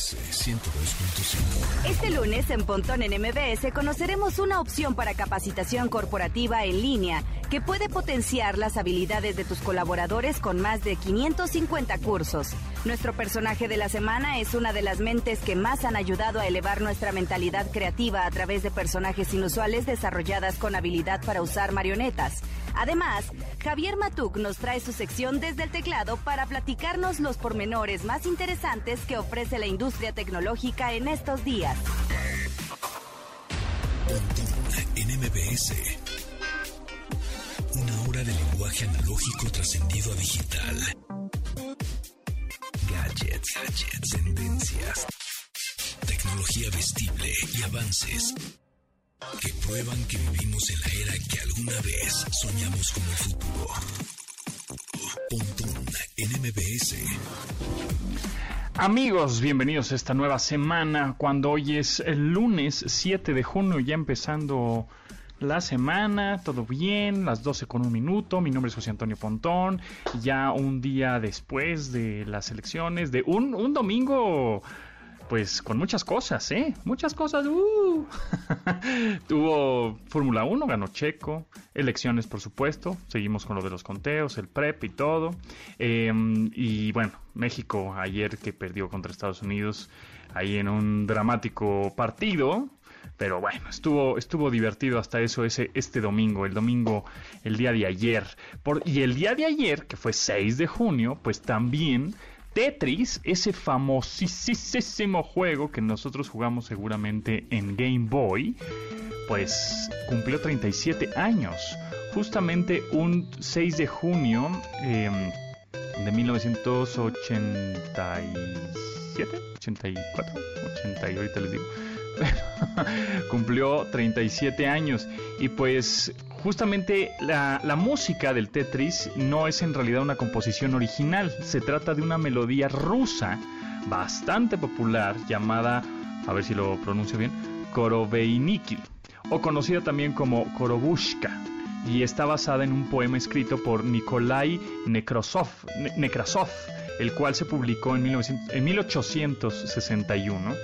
MBS 102.5. Este lunes en Pontón en MBS conoceremos una opción para capacitación corporativa en línea que puede potenciar las habilidades de tus colaboradores con más de 550 cursos. Nuestro personaje de la semana es una de las mentes que más han ayudado a elevar nuestra mentalidad creativa a través de personajes inusuales desarrolladas con habilidad para usar marionetas. Además, Javier Matuk nos trae su sección desde el teclado para platicarnos los pormenores más interesantes que ofrece la industria tecnológica en estos días. Pontón en MBS. Una hora de lenguaje analógico trascendido a digital. Gadgets, gadgets, tendencias. Tecnología vestible y avances que prueban que vivimos en la era que alguna vez soñamos como el futuro. Pontón en MBS. Amigos, bienvenidos a esta nueva semana, cuando hoy es el lunes 7 de junio, ya empezando la semana, todo bien, las 12 con un minuto, mi nombre es José Antonio Pontón, ya un día después de las elecciones, de un, un domingo pues con muchas cosas, ¿eh? Muchas cosas. Uh. Tuvo Fórmula 1, ganó Checo, elecciones por supuesto, seguimos con lo de los conteos, el PREP y todo. Em, y bueno, México ayer que perdió contra Estados Unidos ahí en un dramático partido. Pero bueno, estuvo, estuvo divertido hasta eso ese, este domingo, el domingo, el día de ayer. Por, y el día de ayer, que fue 6 de junio, pues también Tetris, ese famosísimo juego que nosotros jugamos seguramente en Game Boy, pues cumplió 37 años. Justamente un 6 de junio eh, de 1987, 84, 80 y ahorita les digo. cumplió 37 años. Y pues justamente la, la, música del Tetris no es en realidad una composición original, se trata de una melodía rusa bastante popular llamada, a ver si lo pronuncio bien, Koroveiniki, o conocida también como Korobushka, y está basada en un poema escrito por Nikolai Nekrasov, Nekrasov el cual se publicó en, 1900, en 1861.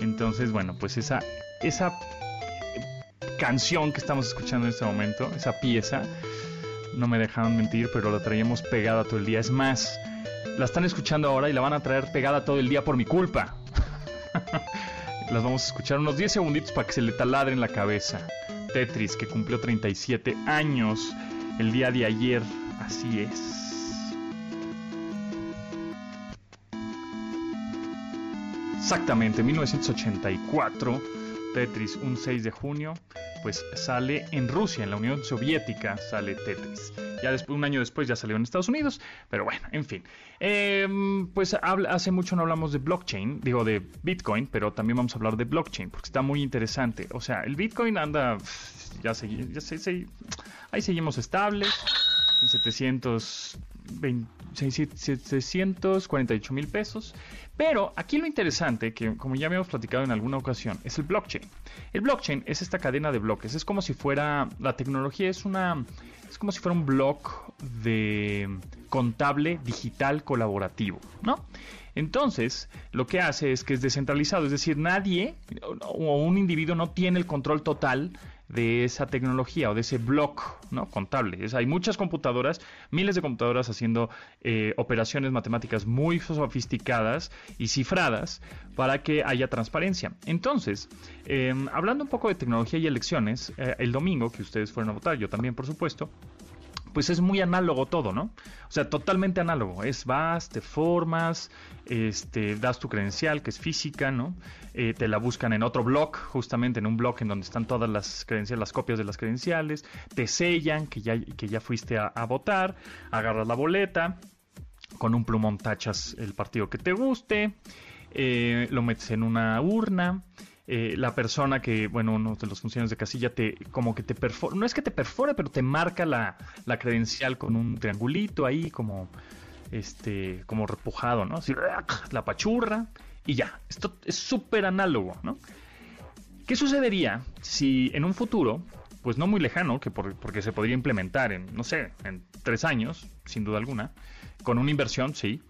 Entonces, bueno, pues esa, esa canción que estamos escuchando en este momento, esa pieza, no me dejaron mentir, pero la traíamos pegada todo el día. Es más, la están escuchando ahora y la van a traer pegada todo el día por mi culpa. Las vamos a escuchar unos 10 segunditos para que se le taladre en la cabeza. Tetris, que cumplió 37 años el día de ayer. Así es. Exactamente, 1984, Tetris, un 6 de junio, pues sale en Rusia, en la Unión Soviética, sale Tetris. Ya después, un año después ya salió en Estados Unidos, pero bueno, en fin. Eh, pues hace mucho no hablamos de blockchain, digo de Bitcoin, pero también vamos a hablar de blockchain, porque está muy interesante. O sea, el Bitcoin anda, ya, ahí seguimos estables, en 720, 748 mil pesos. Pero aquí lo interesante, que como ya habíamos platicado en alguna ocasión, es el blockchain. El blockchain es esta cadena de bloques. Es como si fuera, la tecnología es una, es como si fuera un block de contable digital colaborativo, ¿no? Entonces, lo que hace es que es descentralizado, es decir, nadie o un individuo no tiene el control total de esa tecnología o de ese block ¿no? contable. Es, hay muchas computadoras, miles de computadoras haciendo eh, operaciones matemáticas muy sofisticadas y cifradas para que haya transparencia. Entonces, eh, hablando un poco de tecnología y elecciones, eh, el domingo que ustedes fueron a votar, yo también por supuesto, pues es muy análogo todo, ¿no? O sea, totalmente análogo. Es vas, te formas, este, das tu credencial, que es física, ¿no? Eh, te la buscan en otro blog, justamente en un blog en donde están todas las credenciales, las copias de las credenciales, te sellan que ya, que ya fuiste a, votar, agarras la boleta, con un plumón tachas el partido que te guste, eh, lo metes en una urna eh, la persona que, bueno, uno de los funcionarios de casilla te, como que te perfora, no es que te perfore, pero te marca la, la credencial con un triangulito ahí, como, este, como repujado, ¿no? Así, la pachurra y ya. Esto es súper análogo, ¿no? ¿Qué sucedería si en un futuro, pues no muy lejano, que por, porque se podría implementar en, no sé, en tres años, sin duda alguna, con una inversión, sí,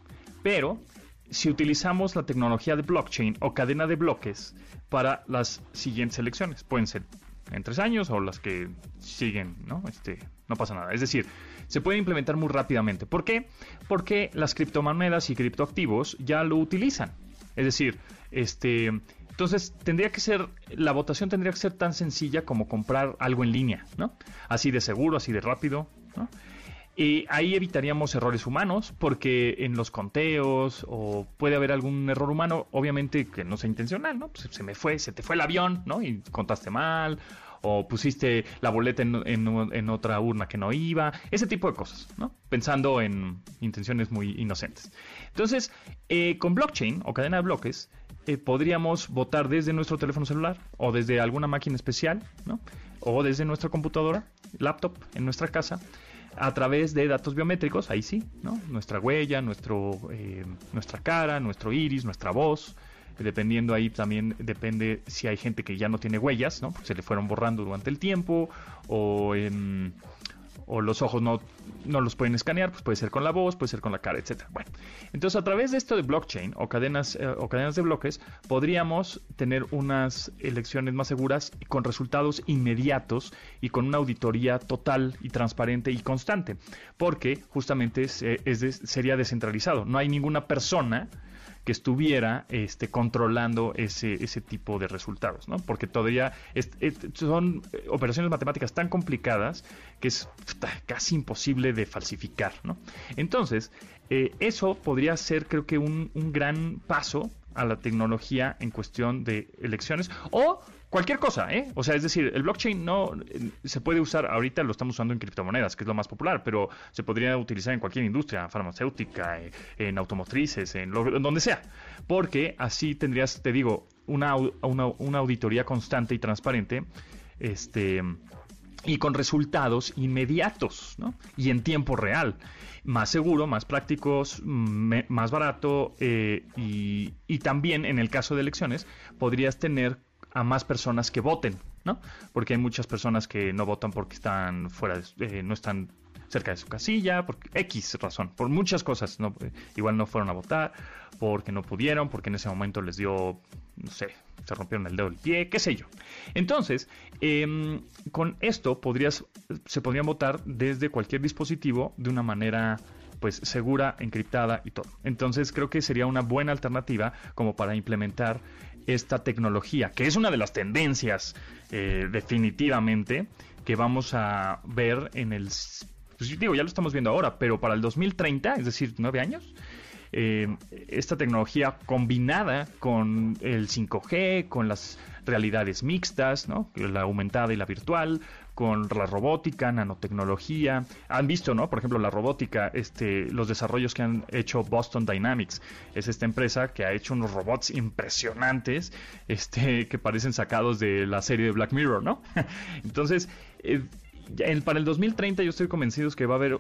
pero si utilizamos la tecnología de blockchain o cadena de bloques para las siguientes elecciones. Pueden ser en tres años o las que siguen, ¿no? Este, no pasa nada. Es decir, se puede implementar muy rápidamente. ¿Por qué? Porque las criptomonedas y criptoactivos ya lo utilizan. Es decir, este, entonces tendría que ser, la votación tendría que ser tan sencilla como comprar algo en línea, ¿no? Así de seguro, así de rápido, ¿no? Ahí evitaríamos errores humanos, porque en los conteos o puede haber algún error humano, obviamente que no sea intencional, ¿no? Pues se me fue, se te fue el avión, ¿no? Y contaste mal, o pusiste la boleta en, otra urna que no iba, ese tipo de cosas, ¿no? Pensando en intenciones muy inocentes. Entonces, eh, con blockchain o cadena de bloques, eh, podríamos votar desde nuestro teléfono celular o desde alguna máquina especial, ¿no? O desde nuestra computadora, laptop, en nuestra casa a través de datos biométricos, ahí sí, ¿no? Nuestra huella, nuestro, eh, nuestra cara, nuestro iris, nuestra voz, dependiendo ahí también depende si hay gente que ya no tiene huellas, ¿no? Porque se le fueron borrando durante el tiempo o en o los ojos no, no los pueden escanear, pues puede ser con la voz, puede ser con la cara, etcétera. Bueno, entonces a través de esto de blockchain o cadenas eh, o cadenas de bloques podríamos tener unas elecciones más seguras y con resultados inmediatos y con una auditoría total y transparente y constante, porque justamente sería descentralizado. No hay ninguna persona que estuviera este, controlando ese, ese tipo de resultados, ¿no? Porque todavía son eh, operaciones matemáticas tan complicadas que es casi imposible de falsificar, ¿no? Entonces, eh, eso podría ser, creo que, un, un gran paso a la tecnología en cuestión de elecciones o Cualquier cosa, ¿eh? O sea, es decir, el blockchain no eh, se puede usar, ahorita lo estamos usando en criptomonedas, que es lo más popular, pero se podría utilizar en cualquier industria, farmacéutica, eh, en automotrices, en, donde sea. Porque así tendrías, te digo, una, una, auditoría constante y transparente, este y con resultados inmediatos, ¿no? Y en tiempo real. Más seguro, más prácticos, más barato eh, y, también en el caso de elecciones podrías tener a más personas que voten, ¿no? Porque hay muchas personas que no votan porque están fuera, eh, no están cerca de su casilla, por X razón, por muchas cosas, eh, igual no fueron a votar, porque no pudieron, porque en ese momento les dio, no sé, se rompieron el dedo del pie, qué sé yo. Entonces, em, con esto podrías, se podrían votar desde cualquier dispositivo de una manera pues segura, encriptada y todo. Entonces creo que sería una buena alternativa como para implementar esta tecnología, que es una de las tendencias eh, definitivamente que vamos a ver en el... Pues digo, ya lo estamos viendo ahora, pero para el 2030, es decir, nueve años, eh, esta tecnología combinada con el 5G, con las realidades mixtas, ¿no? la aumentada y la virtual, con la robótica, nanotecnología. Han visto, ¿no? Por ejemplo, la robótica, este, los desarrollos que han hecho Boston Dynamics. Es esta empresa que ha hecho unos robots impresionantes, este, que parecen sacados de la serie de Black Mirror, ¿no? Entonces, eh, para el 2030 yo estoy convencido que va a haber,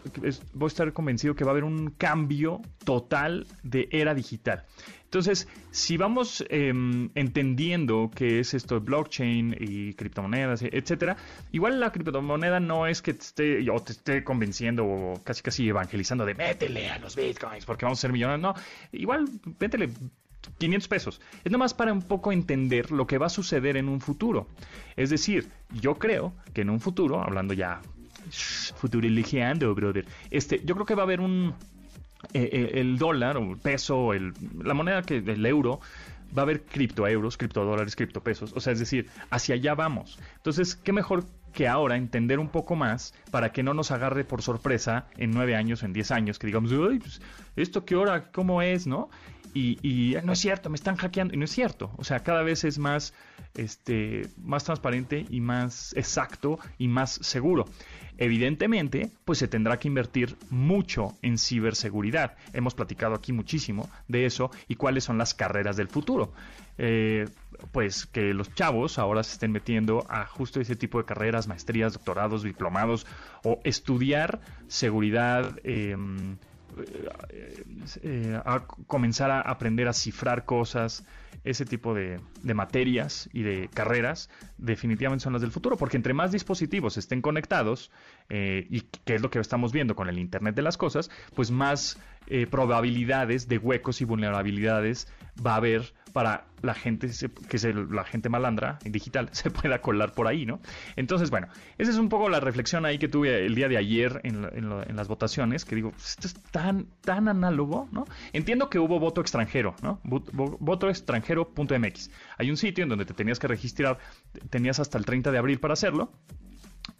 voy a estar convencido que va a haber un cambio total de era digital. Entonces, si vamos em, entendiendo qué es esto de blockchain y criptomonedas, etcétera, igual la criptomoneda no es que te esté, yo te esté convenciendo o casi casi evangelizando de métele a los bitcoins porque vamos a ser millonarios. No, igual métele 500 pesos. Es nomás para un poco entender lo que va a suceder en un futuro. Es decir, yo creo que en un futuro, hablando ya futurilegiando, brother, este, yo creo que va a haber un eh, eh, el dólar o el peso, el, la moneda que el euro va a haber criptoeuros, criptodólares, criptopesos. O sea, es decir, hacia allá vamos. Entonces, ¿qué mejor que ahora entender un poco más para que no nos agarre por sorpresa en nueve años en diez años, que digamos, Uy, pues, ¿esto qué hora? ¿Cómo es? ¿No? Y, no es cierto, me están hackeando. Y no es cierto. O sea, cada vez es más, este, más transparente y más exacto y más seguro. Evidentemente, pues se tendrá que invertir mucho en ciberseguridad. Hemos platicado aquí muchísimo de eso y cuáles son las carreras del futuro. Eh, pues que los chavos ahora se estén metiendo a justo ese tipo de carreras, maestrías, doctorados, diplomados o estudiar seguridad. Eh, eh, a comenzar a aprender a cifrar cosas, ese tipo de, materias y de carreras definitivamente son las del futuro, porque entre más dispositivos estén conectados, eh, y que es lo que estamos viendo con el Internet de las Cosas, pues más eh, probabilidades de huecos y vulnerabilidades va a haber para la gente que la gente malandra digital se pueda colar por ahí, ¿no? Entonces, bueno, esa es un poco la reflexión ahí que tuve el día de ayer en, las votaciones, que digo, esto es tan, tan análogo, ¿no? Entiendo que hubo voto extranjero, ¿no? Votoextranjero.mx. Hay un sitio en donde te tenías que registrar, tenías hasta el 30 de abril para hacerlo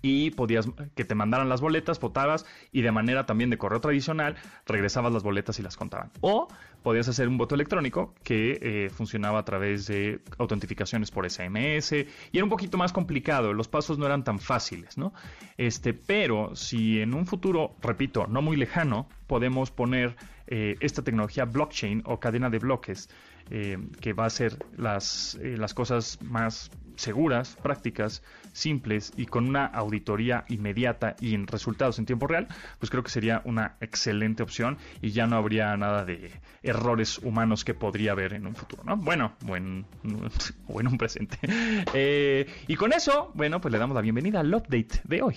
y podías que te mandaran las boletas, votabas y de manera también de correo tradicional regresabas las boletas y las contaban. O podías hacer un voto electrónico que eh, funcionaba a través de autentificaciones por SMS y era un poquito más complicado, los pasos no eran tan fáciles, ¿no? Este, pero si en un futuro, repito, no muy lejano, podemos poner eh, esta tecnología blockchain o cadena de bloques eh, que va a ser las, las cosas más seguras, prácticas, simples y con una auditoría inmediata y en resultados en tiempo real, pues creo que sería una excelente opción y ya no habría nada de errores humanos que podría haber en un futuro, ¿no? Bueno, buen, o en un presente. Eh, y con eso, bueno, pues le damos la bienvenida al update de hoy.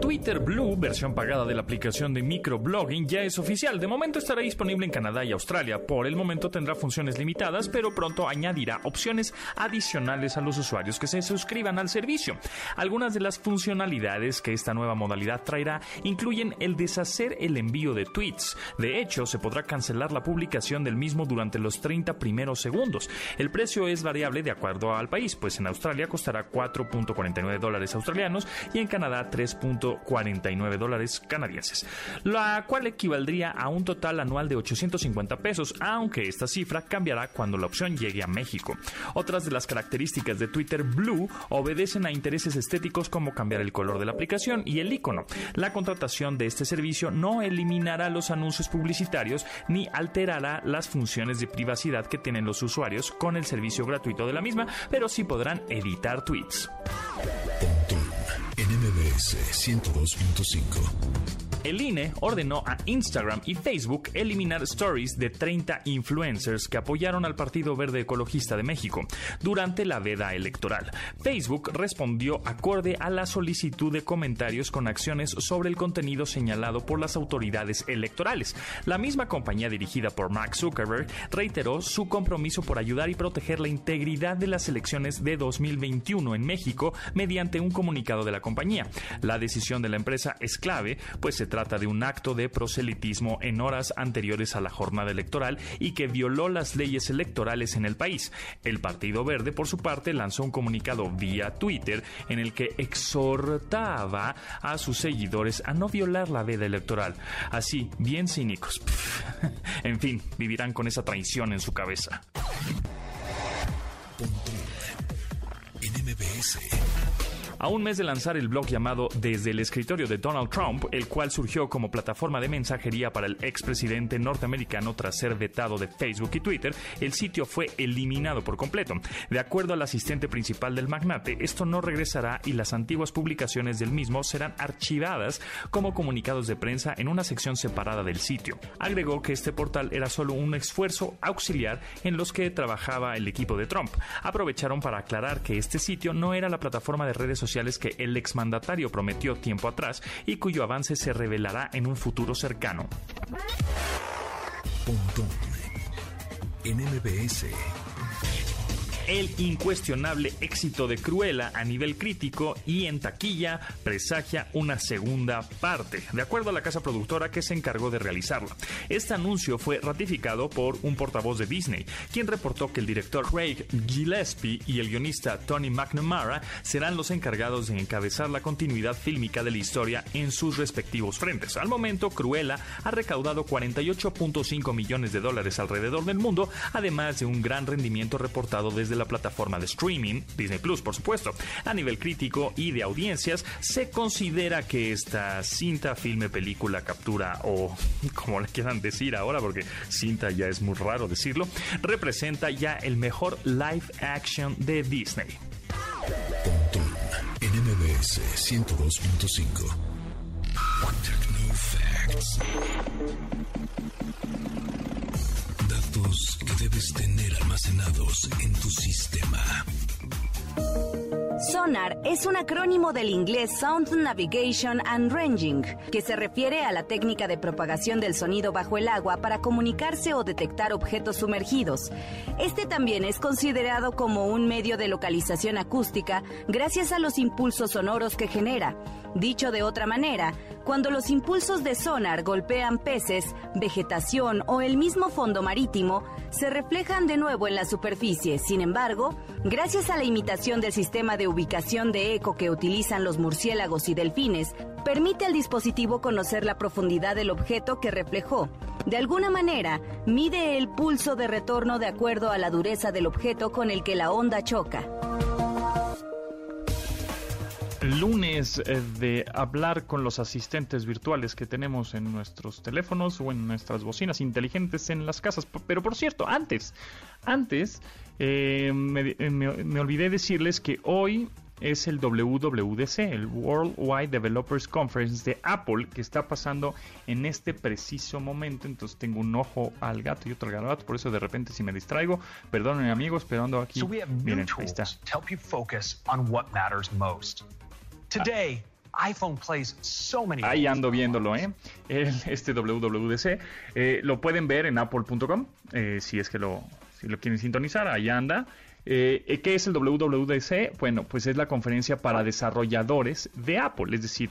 Twitter Blue, versión pagada de la aplicación de microblogging, ya es oficial. De momento estará disponible en Canadá y Australia. Por el momento tendrá funciones limitadas, pero pronto añadirá opciones adicionales a los usuarios que se suscriban al servicio. Algunas de las funcionalidades que esta nueva modalidad traerá incluyen el deshacer el envío de tweets. De hecho, se podrá cancelar la publicación del mismo durante los 30 primeros segundos. El precio es variable de acuerdo al país, pues en Australia costará 4.49 dólares australianos y en Canadá 3. 49 dólares canadienses, la cual equivaldría a un total anual de 850 pesos, aunque esta cifra cambiará cuando la opción llegue a México. Otras de las características de Twitter Blue obedecen a intereses estéticos como cambiar el color de la aplicación y el icono. La contratación de este servicio no eliminará los anuncios publicitarios ni alterará las funciones de privacidad que tienen los usuarios con el servicio gratuito de la misma, pero sí podrán editar tweets. NMBS 102.5. El INE ordenó a Instagram y Facebook eliminar stories de 30 influencers que apoyaron al Partido Verde Ecologista de México durante la veda electoral. Facebook respondió acorde a la solicitud de comentarios con acciones sobre el contenido señalado por las autoridades electorales. La misma compañía dirigida por Mark Zuckerberg reiteró su compromiso por ayudar y proteger la integridad de las elecciones de 2021 en México mediante un comunicado de la compañía. La decisión de la empresa es clave, pues se trata de un acto de proselitismo en horas anteriores a la jornada electoral y que violó las leyes electorales en el país. El Partido Verde, por su parte, lanzó un comunicado vía Twitter en el que exhortaba a sus seguidores a no violar la veda electoral. Así, bien cínicos. en fin, vivirán con esa traición en su cabeza. A un mes de lanzar el blog llamado Desde el escritorio de Donald Trump, el cual surgió como plataforma de mensajería para el expresidente norteamericano tras ser vetado de Facebook y Twitter, el sitio fue eliminado por completo. De acuerdo al asistente principal del magnate, esto no regresará y las antiguas publicaciones del mismo serán archivadas como comunicados de prensa en una sección separada del sitio. Agregó que este portal era solo un esfuerzo auxiliar en los que trabajaba el equipo de Trump. Aprovecharon para aclarar que este sitio no era la plataforma de redes sociales que el exmandatario prometió tiempo atrás y cuyo avance se revelará en un futuro cercano. El incuestionable éxito de Cruella a nivel crítico y en taquilla presagia una segunda parte, de acuerdo a la casa productora que se encargó de realizarla. Este anuncio fue ratificado por un portavoz de Disney, quien reportó que el director Craig Gillespie y el guionista Tony McNamara serán los encargados de encabezar la continuidad fílmica de la historia en sus respectivos frentes. Al momento, Cruella ha recaudado 48.5 millones de dólares alrededor del mundo, además de un gran rendimiento reportado desde de la plataforma de streaming, Disney Plus, por supuesto. A nivel crítico y de audiencias, se considera que esta cinta, filme, película, captura o como le quieran decir ahora, porque cinta ya es muy raro decirlo, representa ya el mejor live action de Disney. Pontón en MBS 102.5. Facts. Datos debes tener almacenados en tu sistema. Sonar es un acrónimo del inglés Sound Navigation and Ranging, que se refiere a la técnica de propagación del sonido bajo el agua para comunicarse o detectar objetos sumergidos. Este también es considerado como un medio de localización acústica gracias a los impulsos sonoros que genera. Dicho de otra manera, cuando los impulsos de sonar golpean peces, vegetación o el mismo fondo marítimo, se reflejan de nuevo en la superficie. Sin embargo, gracias a la imitación del sistema de ubicación de eco que utilizan los murciélagos y delfines, permite al dispositivo conocer la profundidad del objeto que reflejó. De alguna manera, mide el pulso de retorno de acuerdo a la dureza del objeto con el que la onda choca lunes eh, de hablar con los asistentes virtuales que tenemos en nuestros teléfonos o en nuestras bocinas inteligentes en las casas. Pero por cierto, antes, antes eh, me, eh, me, me olvidé decirles que hoy es el WWDC, el Worldwide Developers Conference de Apple, que está pasando en este preciso momento. Entonces tengo un ojo al gato y otro al gato, por eso de repente si me distraigo, perdonen amigos, pero ando aquí. Miren, ahí está. Today, iPhone plays so many Ahí ando viéndolo, ¿eh? este WWDC. Eh, lo pueden ver en apple.com, eh, si es que lo, si lo quieren sintonizar, ahí anda. Eh, ¿Qué es el WWDC? Bueno, pues es la conferencia para desarrolladores de Apple, es decir,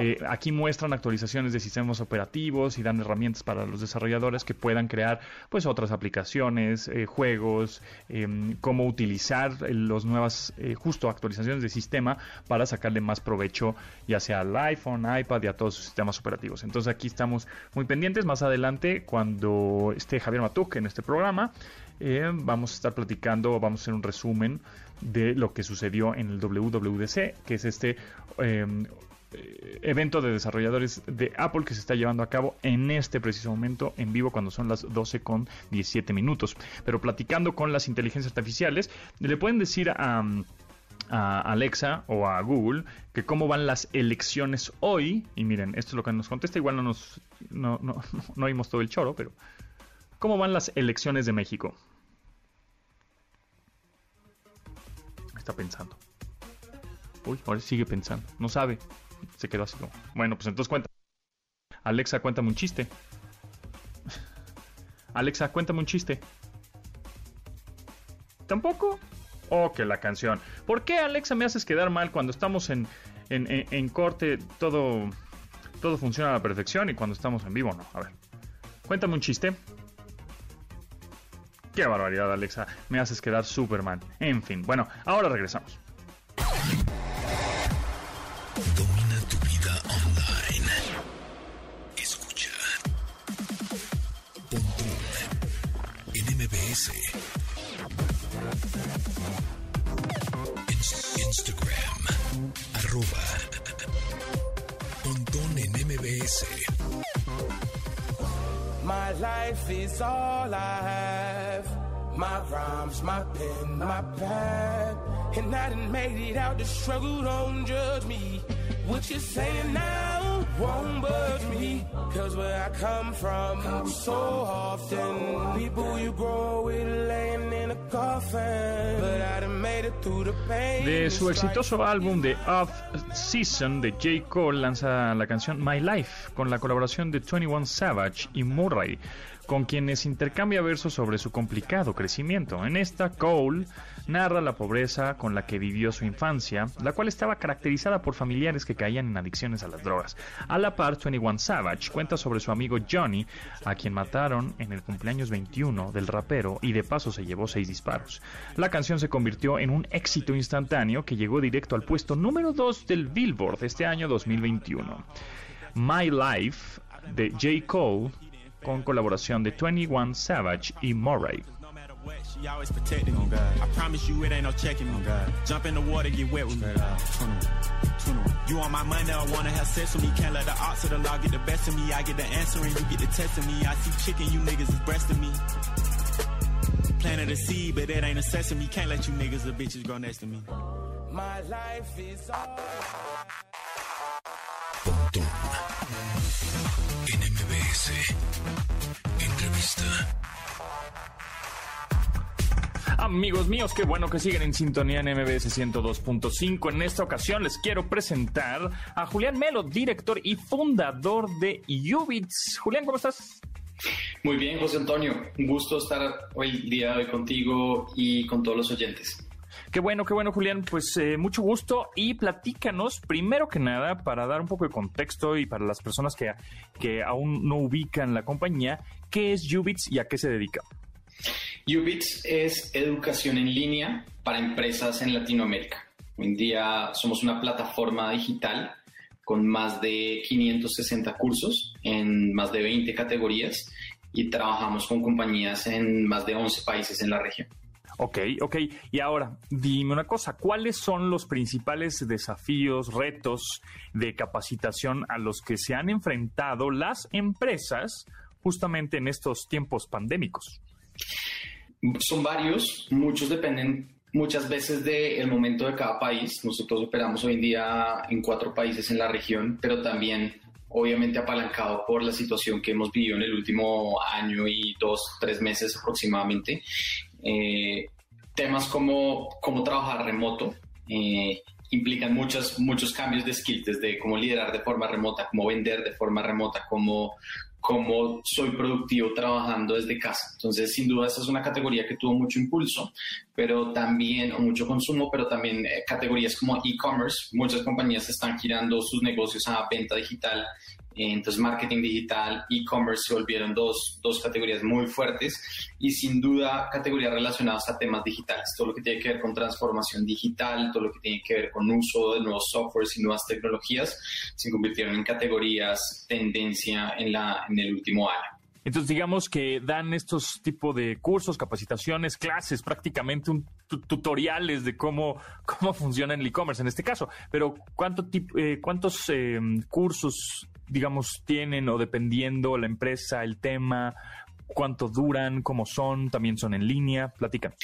eh, aquí muestran actualizaciones de sistemas operativos y dan herramientas para los desarrolladores que puedan crear pues otras aplicaciones, eh, juegos, em, cómo utilizar las nuevas eh, justo actualizaciones de sistema para sacarle más provecho ya sea al iPhone, iPad y a todos sus sistemas operativos. Entonces aquí estamos muy pendientes. Más adelante cuando esté Javier Matuk en este programa vamos a estar platicando, vamos a hacer un resumen de lo que sucedió en el WWDC, que es este em, eh, evento de desarrolladores de Apple que se está llevando a cabo en este preciso momento en vivo cuando son las 12 con 17 minutos. Pero platicando con las inteligencias artificiales, le pueden decir a, Alexa o a Google que cómo van las elecciones hoy. Y miren, esto es lo que nos contesta. Igual no nos no, no, no oímos todo el choro, pero ¿cómo van las elecciones de México? Está pensando. Uy, ahora sigue pensando. No sabe se quedó así como, bueno, pues entonces cuenta. Alexa, cuéntame un chiste. Alexa, cuéntame un chiste. ¿Tampoco? Oh, que la canción. ¿Por qué, Alexa, me haces quedar mal cuando estamos en, en, en, corte? Todo, todo funciona a la perfección y cuando estamos en vivo no. A ver, cuéntame un chiste. Qué barbaridad, Alexa. Me haces quedar Superman. En fin, bueno, ahora regresamos. Rhymes, my pen, my pad. And I done made it out the struggle, don't judge me. What you're saying now won't budge me. Cause where I come from, so often, people you grow with laying in a coffin. But I done made it through the pain. De su exitoso álbum The Off Season de J. Cole lanza la canción My Life con la colaboración de 21 Savage y Murray con quienes intercambia versos sobre su complicado crecimiento. En esta, Cole narra la pobreza con la que vivió su infancia, la cual estaba caracterizada por familiares que caían en adicciones a las drogas. A la par, 21 Savage cuenta sobre su amigo Johnny, a quien mataron en el cumpleaños 21 del rapero y de paso se llevó seis disparos. La canción se convirtió en un éxito instantáneo que llegó directo al puesto número 2 del Billboard este año 2021. My Life de J. Cole con colaboración de 21 Savage y Murray. She always protecting me. God. I promise you it ain't no checking me. God. Jump in the water, get wet with me. 21. 21. You on my money, I wanna have sex with me. Can't let the odds of the law get the best of me. I get the answer and you get the test of me. I see chicken, you niggas is breasting me. Planted a seed, but it ain't a sesame. Can't let you niggas or bitches grow next to me. My life is all. MBS. Entrevista. Amigos míos, qué bueno que siguen en sintonía en MBS 102.5. En esta ocasión les quiero presentar a Julián Melo, director y fundador de Ubits. Julián, ¿cómo estás? Muy bien, José Antonio. Un gusto estar hoy día hoy contigo y con todos los oyentes. Qué bueno, qué bueno, Julián. Pues eh, mucho gusto y platícanos, primero que nada, para dar un poco de contexto y para las personas que, que aún no ubican la compañía, ¿qué es Ubits y a qué se dedica? Ubits es educación en línea para empresas en Latinoamérica. Hoy en día somos una plataforma digital con más de 560 cursos en más de 20 categorías y trabajamos con compañías en más de 11 países en la región. Ok, ok. Y ahora, dime una cosa, ¿cuáles son los principales desafíos, retos de capacitación a los que se han enfrentado las empresas justamente en estos tiempos pandémicos? Son varios, muchos dependen muchas veces del momento de cada país. Nosotros operamos hoy en día en cuatro países en la región, pero también obviamente apalancado por la situación que hemos vivido en el último año y dos, tres meses aproximadamente. Eh, temas como cómo trabajar remoto eh, implican muchos, muchos cambios de skills, desde cómo liderar de forma remota, cómo vender de forma remota, cómo cómo soy productivo trabajando desde casa. Entonces, sin duda, esa es una categoría que tuvo mucho impulso, pero también, o mucho consumo, pero también eh, categorías como e-commerce. Muchas compañías están girando sus negocios a venta digital entonces, marketing digital, e-commerce se volvieron dos, dos categorías muy fuertes y sin duda categorías relacionadas a temas digitales. Todo lo que tiene que ver con transformación digital, todo lo que tiene que ver con uso de nuevos softwares y nuevas tecnologías, se convirtieron en categorías tendencia en, la, en el último año. Entonces, digamos que dan estos tipos de cursos, capacitaciones, clases, prácticamente un tutoriales de cómo, cómo funciona el e-commerce en este caso. Pero, ¿cuánto eh, ¿cuántos eh, cursos digamos, tienen o dependiendo la empresa, el tema, cuánto duran, cómo son, también son en línea? Platican.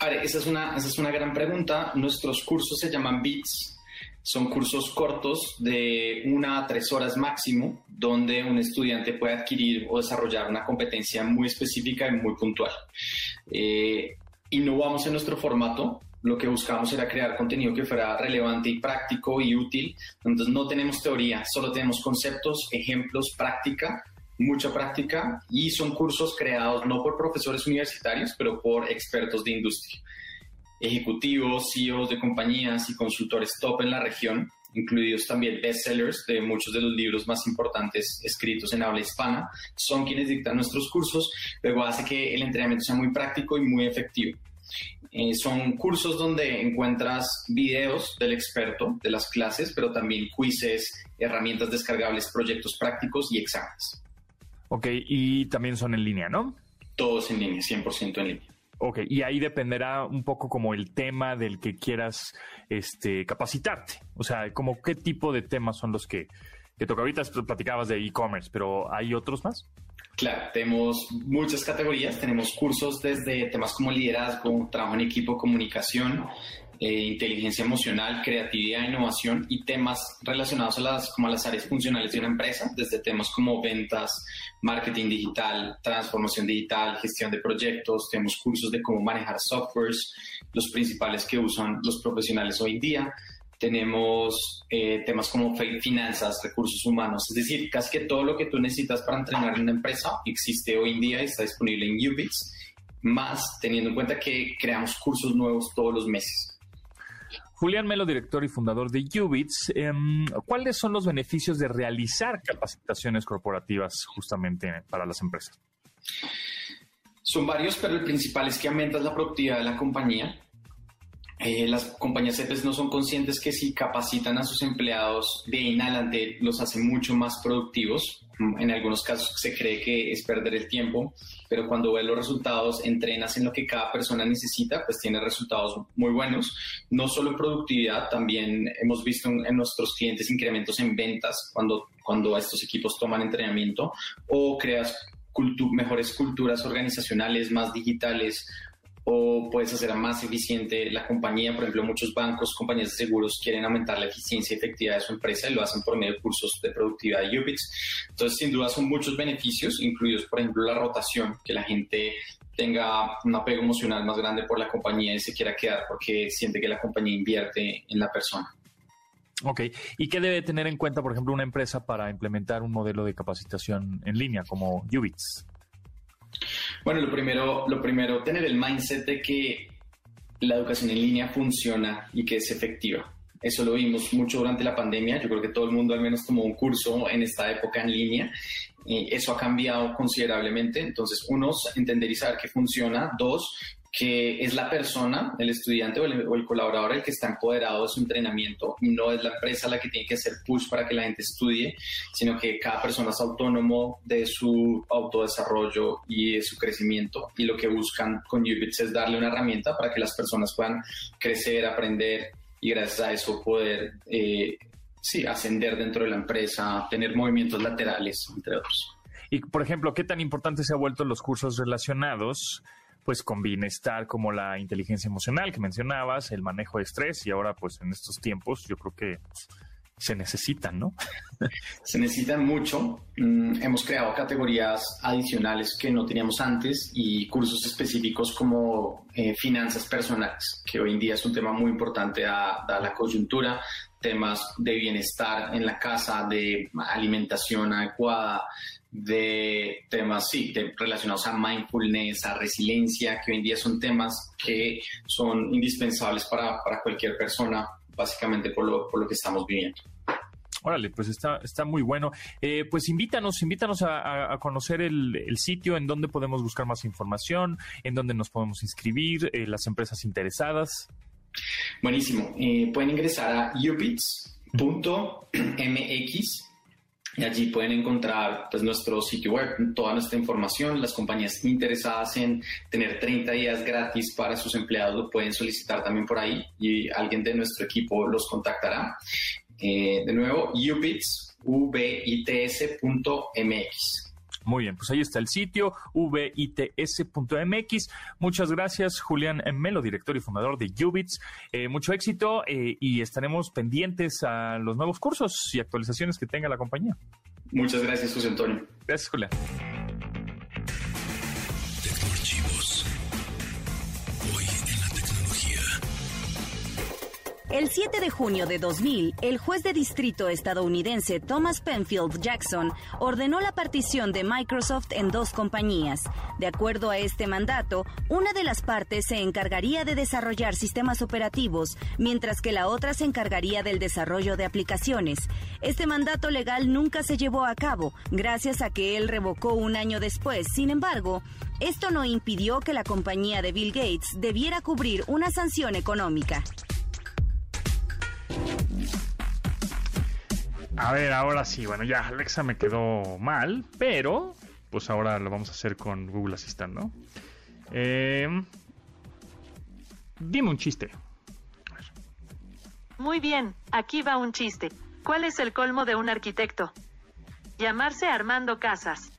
A ver, esa es una, esa es una gran pregunta. Nuestros cursos se llaman BITS. Son cursos cortos de una a tres horas máximo, donde un estudiante puede adquirir o desarrollar una competencia muy específica y muy puntual. Eh, innovamos en nuestro formato, lo que buscamos era crear contenido que fuera relevante y práctico y útil. Entonces no tenemos teoría, solo tenemos conceptos, ejemplos, práctica, mucha práctica y son cursos creados no por profesores universitarios, pero por expertos de industria. Ejecutivos, CEOs de compañías y consultores top en la región, incluidos también bestsellers de muchos de los libros más importantes escritos en habla hispana, son quienes dictan nuestros cursos, luego hace que el entrenamiento sea muy práctico y muy efectivo. Eh, son cursos donde encuentras videos del experto de las clases, pero también quizzes, herramientas descargables, proyectos prácticos y exámenes. Ok, y también son en línea, ¿no? Todos en línea, 100% en línea. Ok, y ahí dependerá un poco como el tema del que quieras este, capacitarte. O sea, como qué tipo de temas son los que, que toca. Ahorita platicabas de e-commerce, pero ¿hay otros más? Claro, tenemos muchas categorías, tenemos cursos desde temas como liderazgo, trabajo en equipo, comunicación, eh, inteligencia emocional, creatividad, innovación y temas relacionados a las, como a las áreas funcionales de una empresa, desde temas como ventas, marketing digital, transformación digital, gestión de proyectos, tenemos cursos de cómo manejar softwares, los principales que usan los profesionales hoy en día, tenemos eh, temas como finanzas, recursos humanos, es decir, casi que todo lo que tú necesitas para entrenar en una empresa existe hoy en día y está disponible en Ubits, más teniendo en cuenta que creamos cursos nuevos todos los meses. Julián Melo, director y fundador de Ubits, em, ¿cuáles son los beneficios de realizar capacitaciones corporativas justamente para las empresas? Son varios, pero el principal es que aumentas la productividad de la compañía, eh, las compañías EPES no son conscientes que si capacitan a sus empleados de en adelante los hace mucho más productivos, en algunos casos se cree que es perder el tiempo, pero cuando ves los resultados, entrenas en lo que cada persona necesita, pues tiene resultados muy buenos. No solo productividad, también hemos visto en, nuestros clientes incrementos en ventas cuando, cuando estos equipos toman entrenamiento o creas mejores culturas organizacionales, más digitales o puedes hacer más eficiente la compañía. Por ejemplo, muchos bancos, compañías de seguros quieren aumentar la eficiencia y efectividad de su empresa y lo hacen por medio de cursos de productividad de UBITS. Entonces, sin duda, son muchos beneficios, incluidos, por ejemplo, la rotación, que la gente tenga un apego emocional más grande por la compañía y se quiera quedar porque siente que la compañía invierte en la persona. Ok, ¿y qué debe tener en cuenta, por ejemplo, una empresa para implementar un modelo de capacitación en línea como UBITS? Bueno, lo primero, lo primero, tener el mindset de que la educación en línea funciona y que es efectiva. Eso lo vimos mucho durante la pandemia. Yo creo que todo el mundo al menos tomó un curso en esta época en línea. Y eso ha cambiado considerablemente. Entonces, uno, entender y saber que funciona. Dos, que es la persona, el estudiante o el, colaborador el que está empoderado de su entrenamiento. No es la empresa la que tiene que hacer push para que la gente estudie, sino que cada persona es autónomo de su autodesarrollo y de su crecimiento. Y lo que buscan con Ubits es darle una herramienta para que las personas puedan crecer, aprender y gracias a eso poder eh, sí, ascender dentro de la empresa, tener movimientos laterales, entre otros. Y, por ejemplo, ¿qué tan importante se ha vuelto los cursos relacionados pues con bienestar como la inteligencia emocional que mencionabas, el manejo de estrés y ahora pues en estos tiempos yo creo que se necesitan, ¿no? Se necesitan mucho. Mm, hemos creado categorías adicionales que no teníamos antes y cursos específicos como eh, finanzas personales, que hoy en día es un tema muy importante a, a la coyuntura, temas de bienestar en la casa, de alimentación adecuada, de temas, sí, relacionados a mindfulness, a resiliencia, que hoy en día son temas que son indispensables para, cualquier persona, básicamente por lo, por lo que estamos viviendo. Órale, pues está, está muy bueno. Eh, pues invítanos, invítanos a, conocer el, sitio en donde podemos buscar más información, en donde nos podemos inscribir, eh, las empresas interesadas. Buenísimo. Eh, pueden ingresar a upits.mx allí pueden encontrar pues, nuestro sitio web, toda nuestra información. Las compañías interesadas en tener 30 días gratis para sus empleados lo pueden solicitar también por ahí y alguien de nuestro equipo los contactará. Eh, de nuevo, ubits, Muy bien, pues ahí está el sitio vits.mx. Muchas gracias, Julián Melo, director y fundador de Ubits. Eh, mucho éxito eh, y estaremos pendientes a los nuevos cursos y actualizaciones que tenga la compañía. Muchas gracias, José Antonio. Gracias, Julián. El 7 de junio de 2000, el juez de distrito estadounidense Thomas Penfield Jackson ordenó la partición de Microsoft en dos compañías. De acuerdo a este mandato, una de las partes se encargaría de desarrollar sistemas operativos, mientras que la otra se encargaría del desarrollo de aplicaciones. Este mandato legal nunca se llevó a cabo, gracias a que él revocó un año después. Sin embargo, esto no impidió que la compañía de Bill Gates debiera cubrir una sanción económica. A ver, ahora sí, bueno, ya Alexa me quedó mal, pero pues ahora lo vamos a hacer con Google Assistant, ¿no? Eh, dime un chiste. Muy bien, aquí va un chiste. ¿Cuál es el colmo de un arquitecto? Llamarse Armando Casas.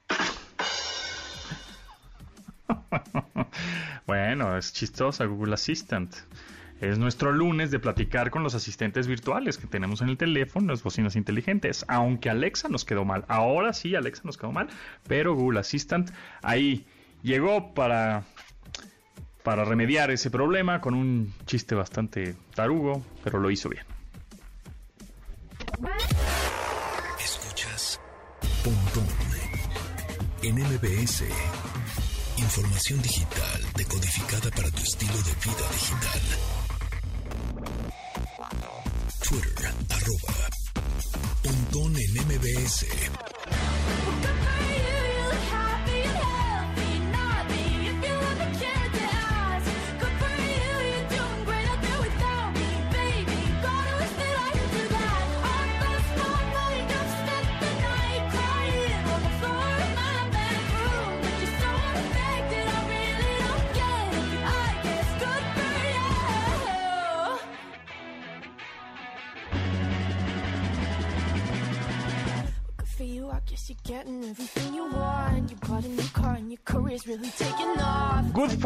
bueno, es chistosa Google Assistant. Es nuestro lunes de platicar con los asistentes virtuales que tenemos en el teléfono, las bocinas inteligentes. Aunque Alexa nos quedó mal. Ahora sí, Alexa nos quedó mal. Pero Google Assistant ahí llegó para, para remediar ese problema con un chiste bastante tarugo, pero lo hizo bien. Escuchas Pontón en MBS. Información digital decodificada para tu estilo de vida digital. En MBS.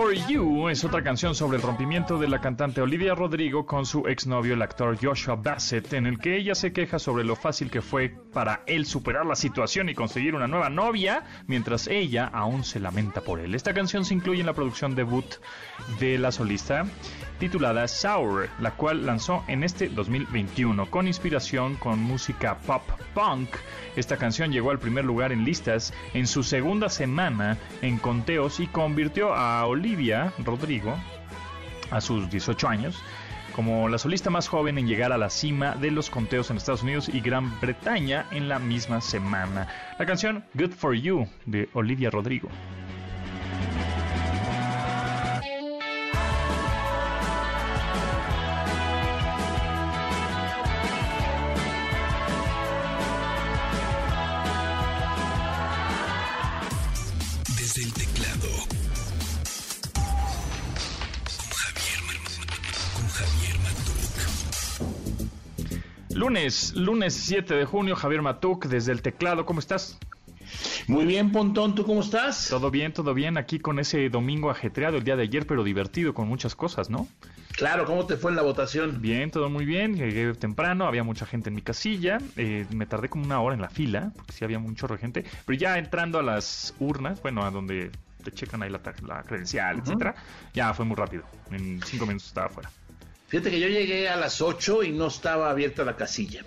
For You es otra canción sobre el rompimiento de la cantante Olivia Rodrigo con su exnovio, el actor Joshua Bassett, en el que ella se queja sobre lo fácil que fue para él superar la situación y conseguir una nueva novia, mientras ella aún se lamenta por él. Esta canción se incluye en la producción debut de la solista titulada Sour, la cual lanzó en este 2021 con inspiración con música pop punk. Esta canción llegó al primer lugar en listas en su segunda semana en conteos y convirtió a Olivia Rodrigo a sus 18 años como la solista más joven en llegar a la cima de los conteos en Estados Unidos y Gran Bretaña en la misma semana. La canción Good for You de Olivia Rodrigo. Lunes, lunes 7 de junio, Javier Matuk desde el teclado. ¿Cómo estás? Muy bien, Pontón, ¿tú cómo estás? Todo bien, todo bien. Aquí con ese domingo ajetreado el día de ayer, pero divertido con muchas cosas, ¿no? Claro, ¿cómo te fue en la votación? Bien, todo muy bien. Llegué temprano, había mucha gente en mi casilla. eh, me tardé como una hora en la fila, porque sí había chorro de gente. Pero ya entrando a las urnas, bueno, a donde te checan ahí la, la credencial, etcétera, ya fue muy rápido. En cinco minutos estaba afuera. Fíjate que yo llegué a las 8 y no estaba abierta la casilla.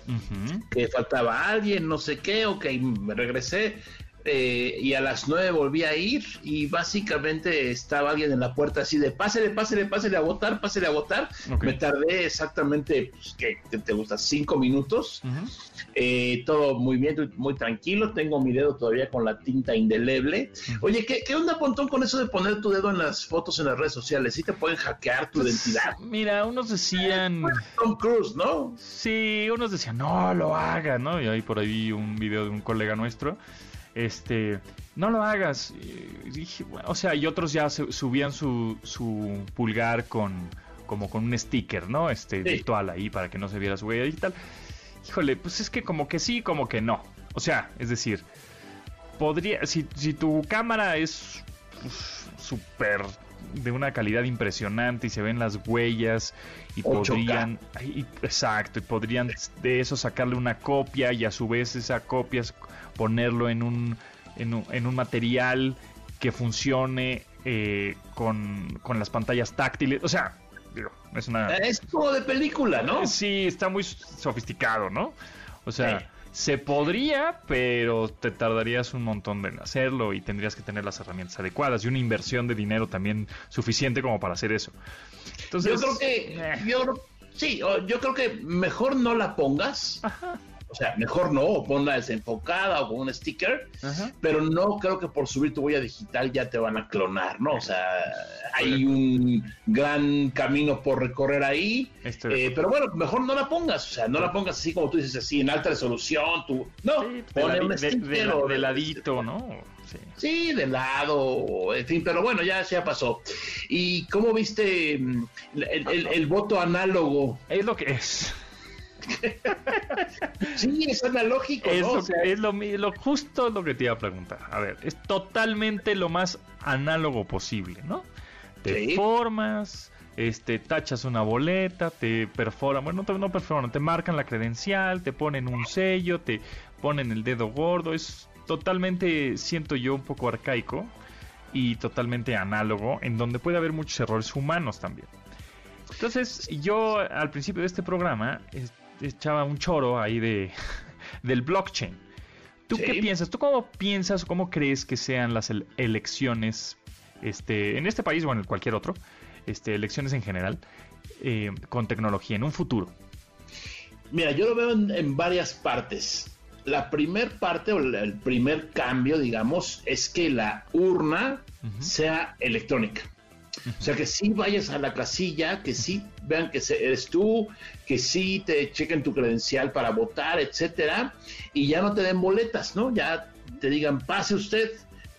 Que faltaba alguien, no sé qué, ok, me regresé. Eh, y a las 9 volví a ir y básicamente estaba alguien en la puerta así de pásele, pásele, pásele a votar, pásele a votar. Me tardé exactamente, pues, ¿qué, qué te gusta? Cinco minutos. Eh, todo muy bien, muy tranquilo. Tengo mi dedo todavía con la tinta indeleble. Oye, ¿qué, qué onda, Pontón, con eso de poner tu dedo en las fotos en las redes sociales? ¿Sí te pueden hackear tu identidad? Mira, unos decían... Tom Cruise, ¿no? Sí, unos decían, no lo haga, ¿no? Y ahí por ahí un video de un colega nuestro. Este, no lo hagas. Y dije, bueno, o sea, y otros ya subían su, su pulgar con como con un sticker, ¿no? Este, Sí. virtual ahí para que no se viera su huella digital. Híjole, pues es que como que sí, como que no. O sea, es decir, podría, si, si tu cámara es uf, súper de una calidad impresionante y se ven las huellas y 8K. podrían, exacto, y podrían de eso sacarle una copia y a su vez esa copia es ponerlo en un, en un, en un material que funcione eh, con, con las pantallas táctiles. O sea, digo, es una... Es como de película, ¿no? Sí, está muy sofisticado, ¿no? O sea, Sí. Se podría, pero te tardarías un montón en hacerlo y tendrías que tener las herramientas adecuadas y una inversión de dinero también suficiente como para hacer eso. Entonces, yo creo que, eh, yo sí, yo creo que mejor no la pongas. O sea, mejor no, o ponla desenfocada o con un sticker, Ajá. pero no creo que por subir tu huella digital ya te van a clonar, ¿no? O sea, hay un gran camino por recorrer ahí, eh, pero bueno, mejor no la pongas, o sea, no la pongas así como tú dices, así en alta resolución, tú, no, sí, ponle un sticker de- o de ladito, ¿no? Sí. Sí, de lado, en fin, pero bueno, ya, ya pasó. ¿Y cómo viste mm, el, el- el voto análogo? Es lo que es. Sí, es analógico, Es, ¿no? lo, es justo lo que te iba a preguntar. A ver, es totalmente lo más análogo posible, ¿no? Te Sí. formas, este, tachas una boleta, te perforan, bueno, no, no perforan, te marcan la credencial, te ponen un sello, te ponen el dedo gordo, es totalmente, siento yo, un poco arcaico y totalmente análogo, en donde puede haber muchos errores humanos también. Entonces, yo al principio de este programa echaba un choro ahí de del blockchain. ¿Tú Sí. qué piensas? ¿Tú cómo piensas o cómo crees que sean las el- elecciones este, en este país o en cualquier otro? Este, elecciones en general, eh, con tecnología en un futuro. Mira, yo lo veo en, en varias partes. La primer parte o el primer cambio, digamos, es que la urna sea electrónica. O sea, que sí vayas a la casilla, que sí vean que eres tú, que sí te chequen tu credencial para votar, etcétera, y ya no te den boletas, ¿no? Ya te digan, pase usted,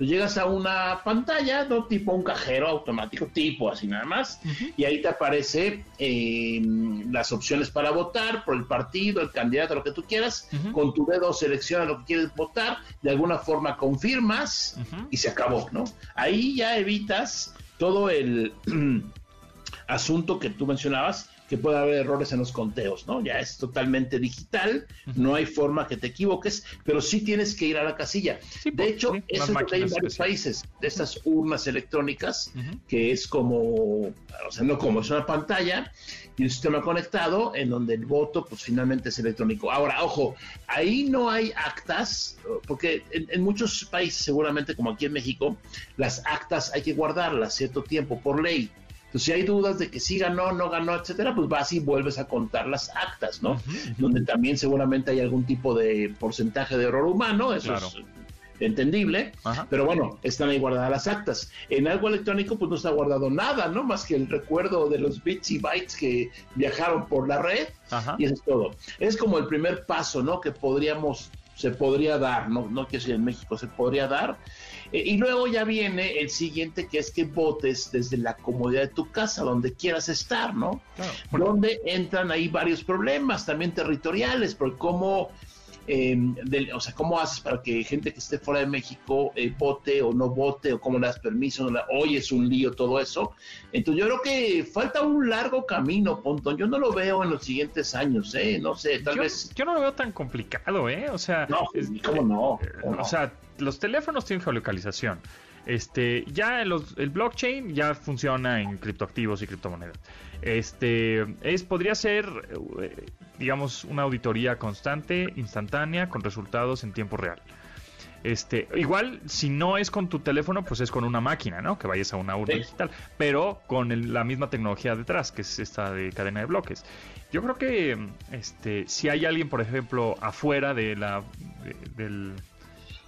Tú llegas a una pantalla, ¿no? Tipo un cajero automático, tipo así nada más, y ahí te aparece eh, las opciones para votar por el partido, el candidato, lo que tú quieras. Con tu dedo selecciona lo que quieres votar, de alguna forma confirmas y se acabó, ¿no? Ahí ya evitas todo el asunto que tú mencionabas que puede haber errores en los conteos, ¿no? Ya es totalmente digital, no hay forma que te equivoques, pero sí tienes que ir a la casilla. de hecho, eso es lo que hay en varios países, de estas urnas electrónicas, que es como, o sea, no como, es una pantalla y un sistema conectado en donde el voto, pues finalmente es electrónico. Ahora, ojo, ahí no hay actas, porque en, en muchos países, seguramente como aquí en México, las actas hay que guardarlas cierto tiempo por ley. Entonces, si hay dudas de que sí ganó, no ganó, etcétera, pues vas y vuelves a contar las actas, ¿no? Donde también seguramente hay algún tipo de porcentaje de error humano, eso es entendible, pero bueno, están ahí guardadas las actas. En algo electrónico, pues no está guardado nada, ¿no? Más que el recuerdo de los bits y bytes que viajaron por la red, y eso es todo. Es como el primer paso, ¿no? Que podríamos, se podría dar, no, no quiero decir en México, se podría dar eh, y luego ya viene el siguiente, que es que votes desde la comodidad de tu casa, donde quieras estar, ¿no? Donde entran ahí varios problemas también territoriales, por cómo... Eh, o sea, ¿cómo haces para que gente que esté fuera de México eh, vote o no vote o cómo le das permiso? Hoy es un lío todo eso. Entonces yo creo que falta un largo camino, Pontón. Yo no lo veo en los siguientes años, ¿eh? No sé, tal vez... Yo no lo veo tan complicado, ¿eh? O sea... No, ¿cómo no? O sea, los teléfonos tienen geolocalización. Este, ya el blockchain ya funciona en criptoactivos y criptomonedas. Este, es, podría ser, eh, digamos, una auditoría constante, instantánea, con resultados en tiempo real. Este, igual, si no es con tu teléfono, pues es con una máquina, ¿no? Que vayas a una urna digital, pero con la misma tecnología detrás, que es esta de cadena de bloques. Yo creo que, este, si hay alguien, por ejemplo, afuera de la, del,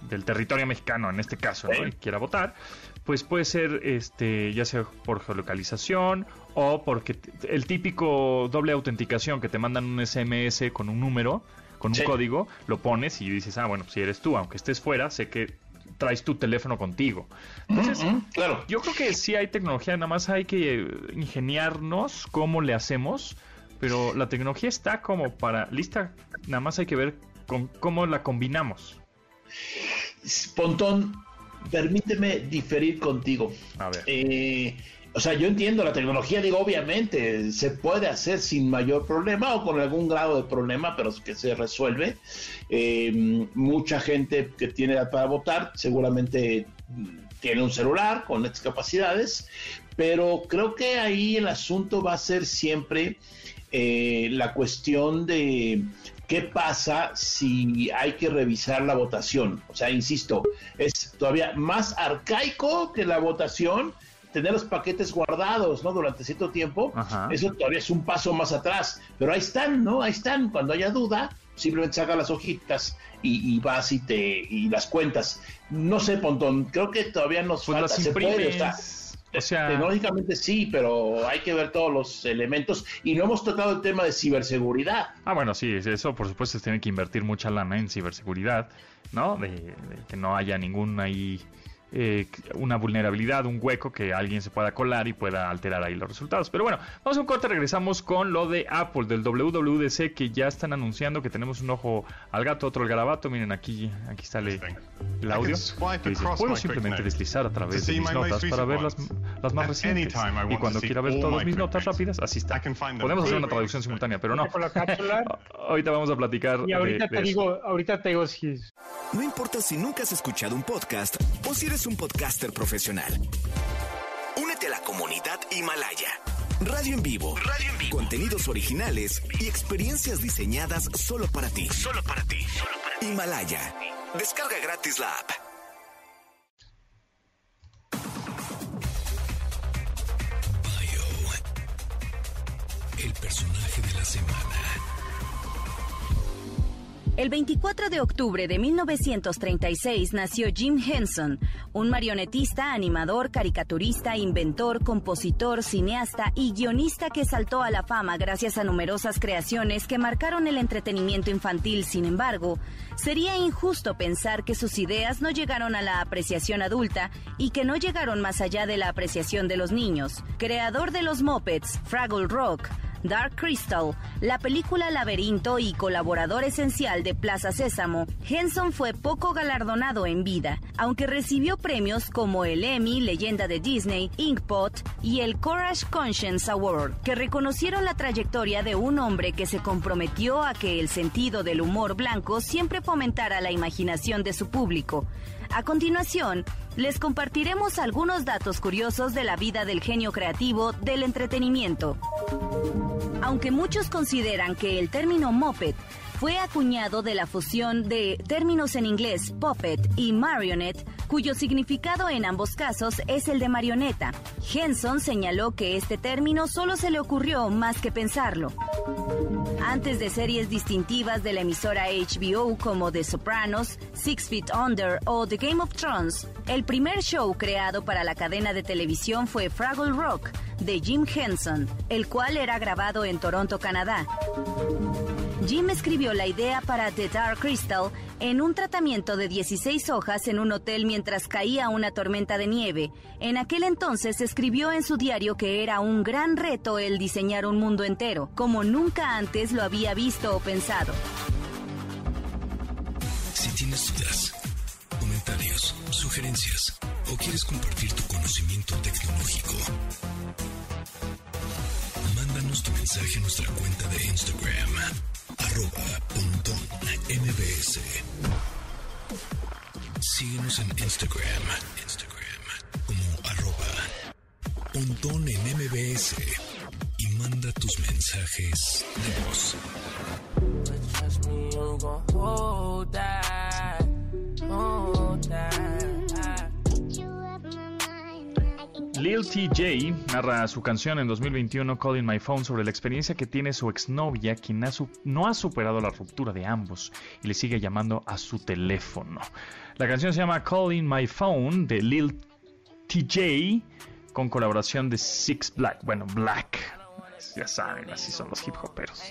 del territorio mexicano, en este caso, ¿no? y quiera votar, pues puede ser este ya sea por geolocalización o porque el típico doble autenticación que te mandan un SMS con un número, con un código, lo pones y dices, ah, bueno, si eres tú, aunque estés fuera, sé que traes tu teléfono contigo. Entonces, claro. yo creo que sí hay tecnología, nada más hay que ingeniarnos cómo le hacemos, pero la tecnología está como para lista, nada más hay que ver con cómo la combinamos. Pontón, permíteme diferir contigo. A ver. Eh, o sea, yo entiendo la tecnología, digo, obviamente se puede hacer sin mayor problema o con algún grado de problema, pero que se resuelve. Eh, mucha gente que tiene edad para votar seguramente tiene un celular con estas capacidades, pero creo que ahí el asunto va a ser siempre eh, la cuestión de ¿Qué pasa si hay que revisar la votación? O sea, insisto, es todavía más arcaico que la votación tener los paquetes guardados, ¿no? Durante cierto tiempo, eso todavía es un paso más atrás, pero ahí están, ¿no? Ahí están, cuando haya duda, simplemente saca las hojitas y, vas y te y las cuentas. No sé, Pontón, creo que todavía nos pues falta, se puede, está, Tecnológicamente sí, pero hay que ver todos los elementos y no hemos tocado el tema de ciberseguridad. Ah, bueno, sí, eso por supuesto se tiene que invertir mucha lana en ciberseguridad, ¿no? de que no haya ningún ahí eh, una vulnerabilidad, un hueco que alguien se pueda colar y pueda alterar ahí los resultados. Pero bueno, vamos a un corte, regresamos con lo de Apple, del WWDC, que ya están anunciando que tenemos un ojo al gato, otro al garabato. Miren, aquí, aquí sale el audio. puedo simplemente deslizar a través de mis notas para ver las, las más recientes. Y cuando quiera ver todas mis notas rápidas, así está. Podemos hacer una traducción simultánea, pero no. Ahorita vamos a platicar. Y ahorita te digo, ahorita te digo si... No importa si nunca has escuchado un podcast o si eres un podcaster profesional. Únete a la comunidad Himalaya. Radio en vivo. Radio en vivo. Contenidos originales y experiencias diseñadas solo para ti. Solo para ti. Himalaya. Descarga gratis la app. El personaje de la semana. El 24 de octubre de 1936 nació Jim Henson, un marionetista, animador, caricaturista, inventor, compositor, cineasta y guionista que saltó a la fama gracias a numerosas creaciones que marcaron el entretenimiento infantil. Sin embargo, sería injusto pensar que sus ideas no llegaron a la apreciación adulta y que no llegaron más allá de la apreciación de los niños. Creador de los Muppets, Fraggle Rock, Dark Crystal, la película Laberinto y colaborador esencial de Plaza Sésamo, Henson fue poco galardonado en vida, aunque recibió premios como el Emmy Leyenda de Disney, Inkpot y el Courage Conscience Award, que reconocieron la trayectoria de un hombre que se comprometió a que el sentido del humor blanco siempre fomentara la imaginación de su público. A continuación, les compartiremos algunos datos curiosos de la vida del genio creativo del entretenimiento. Aunque muchos consideran que el término moped fue acuñado de la fusión de términos en inglés puppet y marionette, cuyo significado en ambos casos es el de marioneta. Henson señaló que este término solo se le ocurrió más que pensarlo. Antes de series distintivas de la emisora HBO como The Sopranos, Six Feet Under o The Game of Thrones, el primer show creado para la cadena de televisión fue Fraggle Rock de Jim Henson, el cual era grabado en Toronto, Canadá. Jim escribió la idea para The Dark Crystal en un tratamiento de 16 hojas en un hotel mientras caía una tormenta de nieve. En aquel entonces escribió en su diario que era un gran reto el diseñar un mundo entero, como nunca antes lo había visto o pensado. Si tienes dudas, comentarios, sugerencias o quieres compartir tu conocimiento tecnológico, mándanos tu mensaje a nuestra cuenta de Instagram arroba pontón mbs. Síguenos en Instagram, Instagram como arroba pontón mbs y manda tus mensajes de voz. Lil TJ narra su canción en 2021 Calling My Phone sobre la experiencia que tiene su exnovia quien no ha superado la ruptura de ambos y le sigue llamando a su teléfono. La canción se llama Calling My Phone de Lil TJ con colaboración de Six Black, bueno, Black. Ya saben, así son los hip hoperos.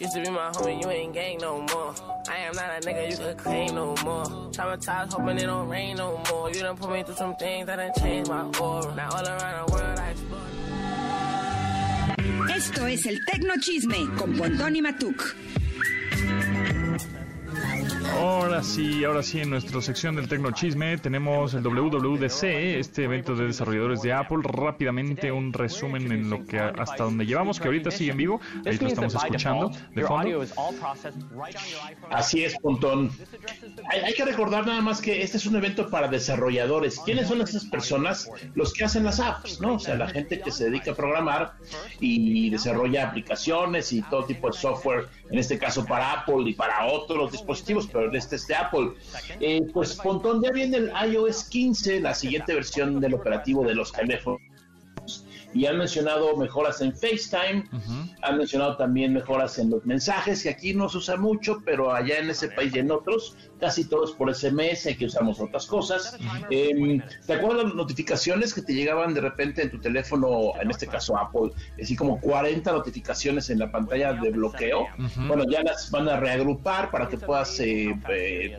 Used to be my homie, you ain't gang no more. I am not a nigga you could claim no more. Traumatized, hoping it don't rain no more. You done put me through some things that done changed my aura. Now all around the world I explore. Esto es el Tecno Chisme con Pontón y Matuk. Ahora sí, ahora sí, en nuestra sección del Tecnochisme tenemos el WWDC, este evento de desarrolladores de Apple. Rápidamente un resumen en lo que hasta donde llevamos, que ahorita sigue en vivo. Ahí lo estamos escuchando de fondo. Así es, Pontón. Hay, que recordar nada más que este es un evento para desarrolladores. ¿Quiénes son esas personas? Los que hacen las apps, ¿no? O sea, la gente que se dedica a programar y desarrolla aplicaciones y todo tipo de software, en este caso para Apple y para otros dispositivos, pero este es de Apple. Eh, pues Pontón ya viene el iOS 15, la siguiente versión del operativo de los teléfonos y han mencionado mejoras en FaceTime, han mencionado también mejoras en los mensajes, que aquí no se usa mucho, pero allá en ese país y en otros, casi todos por SMS, que usamos otras cosas. Em, ¿Te acuerdas las notificaciones que te llegaban de repente en tu teléfono, en este caso Apple, así como 40 notificaciones en la pantalla de bloqueo? Bueno, ya las van a reagrupar para que puedas eh, eh,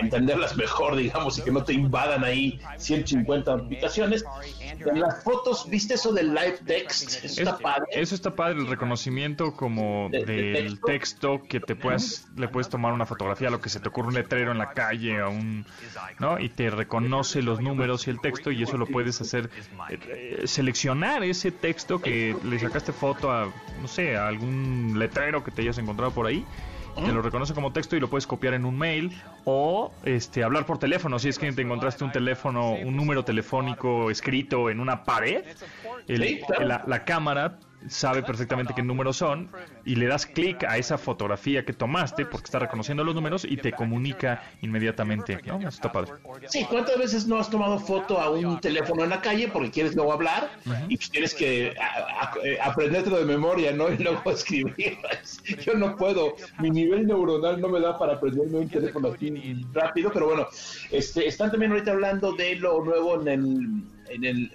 entenderlas mejor, digamos, y que no te invadan ahí 150 notificaciones. En las fotos, ¿viste eso del live text? Eso está padre. Eso está padre, el reconocimiento como del texto? que te puedas, le puedes tomar una fotografía a lo que se te ocurre un letrero en la calle, a un, ¿no? Y te reconoce los números y el texto y eso lo puedes hacer, eh, seleccionar ese texto que le sacaste foto a, no sé, a algún letrero que te hayas encontrado por ahí te lo reconoce como texto y lo puedes copiar en un mail o este hablar por teléfono si es que te encontraste un teléfono un número telefónico escrito en una pared la, cámara sabe perfectamente qué números son y le das clic a esa fotografía que tomaste porque está reconociendo los números y te comunica inmediatamente. Sí, ¿cuántas veces no has tomado foto a un teléfono en la calle porque quieres luego hablar y pues tienes que aprenderte de memoria, ¿no? Y luego escribir. Yo no puedo, mi nivel neuronal no me da para aprenderme un teléfono así rápido, pero bueno, este, están también ahorita hablando de lo nuevo en el en el,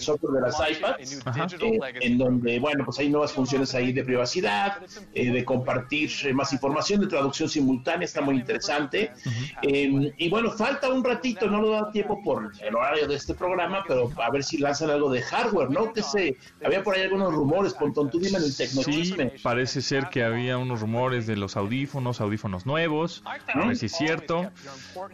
software de las iPads, eh, en donde, bueno, pues hay nuevas funciones ahí de privacidad, eh, de compartir eh, más información, de traducción simultánea, está muy interesante. Em, y bueno, falta un ratito, no lo da tiempo por el horario de este programa, pero a ver si lanzan algo de hardware, ¿no? Que se, había por ahí algunos rumores, Pontón, tú dime el tecnochisme. Sí, parece ser que había unos rumores de los audífonos, audífonos nuevos, a ver si es cierto.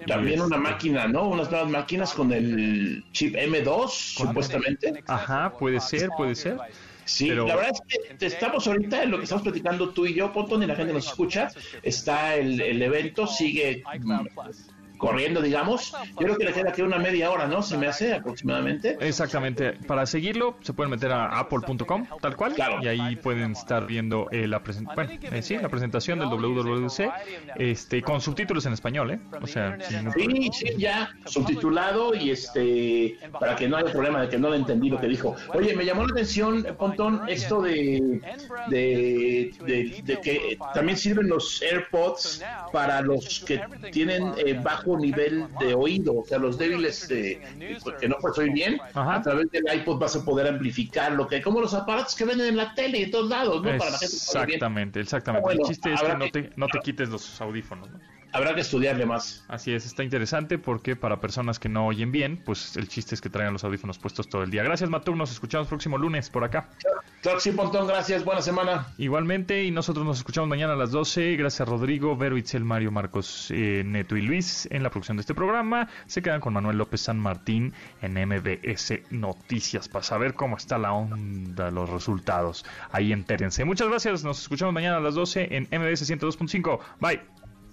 También una máquina, ¿no? Unas nuevas máquinas con el chip M2 supuestamente. Ajá, puede ser, puede ser. Sí, la verdad es que estamos ahorita en lo que estamos platicando tú y yo, Pontón, y la gente nos escucha. Está el, el evento, sigue corriendo, digamos. Yo creo que le queda aquí una media hora, ¿no? Se me hace aproximadamente. Exactamente. Para seguirlo, se pueden meter a apple.com, tal cual. Claro. Y ahí pueden estar viendo eh, la, bueno, eh, sí, la presentación del WWDC este, con subtítulos en español, ¿eh? O sea, sí, sí, ya subtitulado y este, para que no haya problema de que no le entendí lo que dijo. Oye, me llamó la atención, Pontón, esto de, de, de, que también sirven los AirPods para los que tienen eh, bajo nivel de oído, o sea, los débiles eh, que no puedes oír bien, a través del iPod vas a poder amplificar lo que, como los aparatos que venden en la tele y en todos lados, ¿no? Para la gente exactamente, exactamente. el chiste es que no te, no te quites los audífonos, ¿no? Habrá que estudiarle más. Así es, está interesante porque para personas que no oyen bien, pues el chiste es que traigan los audífonos puestos todo el día. Gracias, Matur, nos escuchamos próximo lunes por acá. Claro, sí, Pontón, gracias, buena semana. Igualmente, y nosotros nos escuchamos mañana a las 12. Gracias, Rodrigo, Vero, Itzel, Mario, Marcos, eh, Neto y Luis en la producción de este programa. Se quedan con Manuel López San Martín en MBS Noticias para saber cómo está la onda, los resultados. Ahí entérense. Muchas gracias, nos escuchamos mañana a las 12 en MBS 102.5. Bye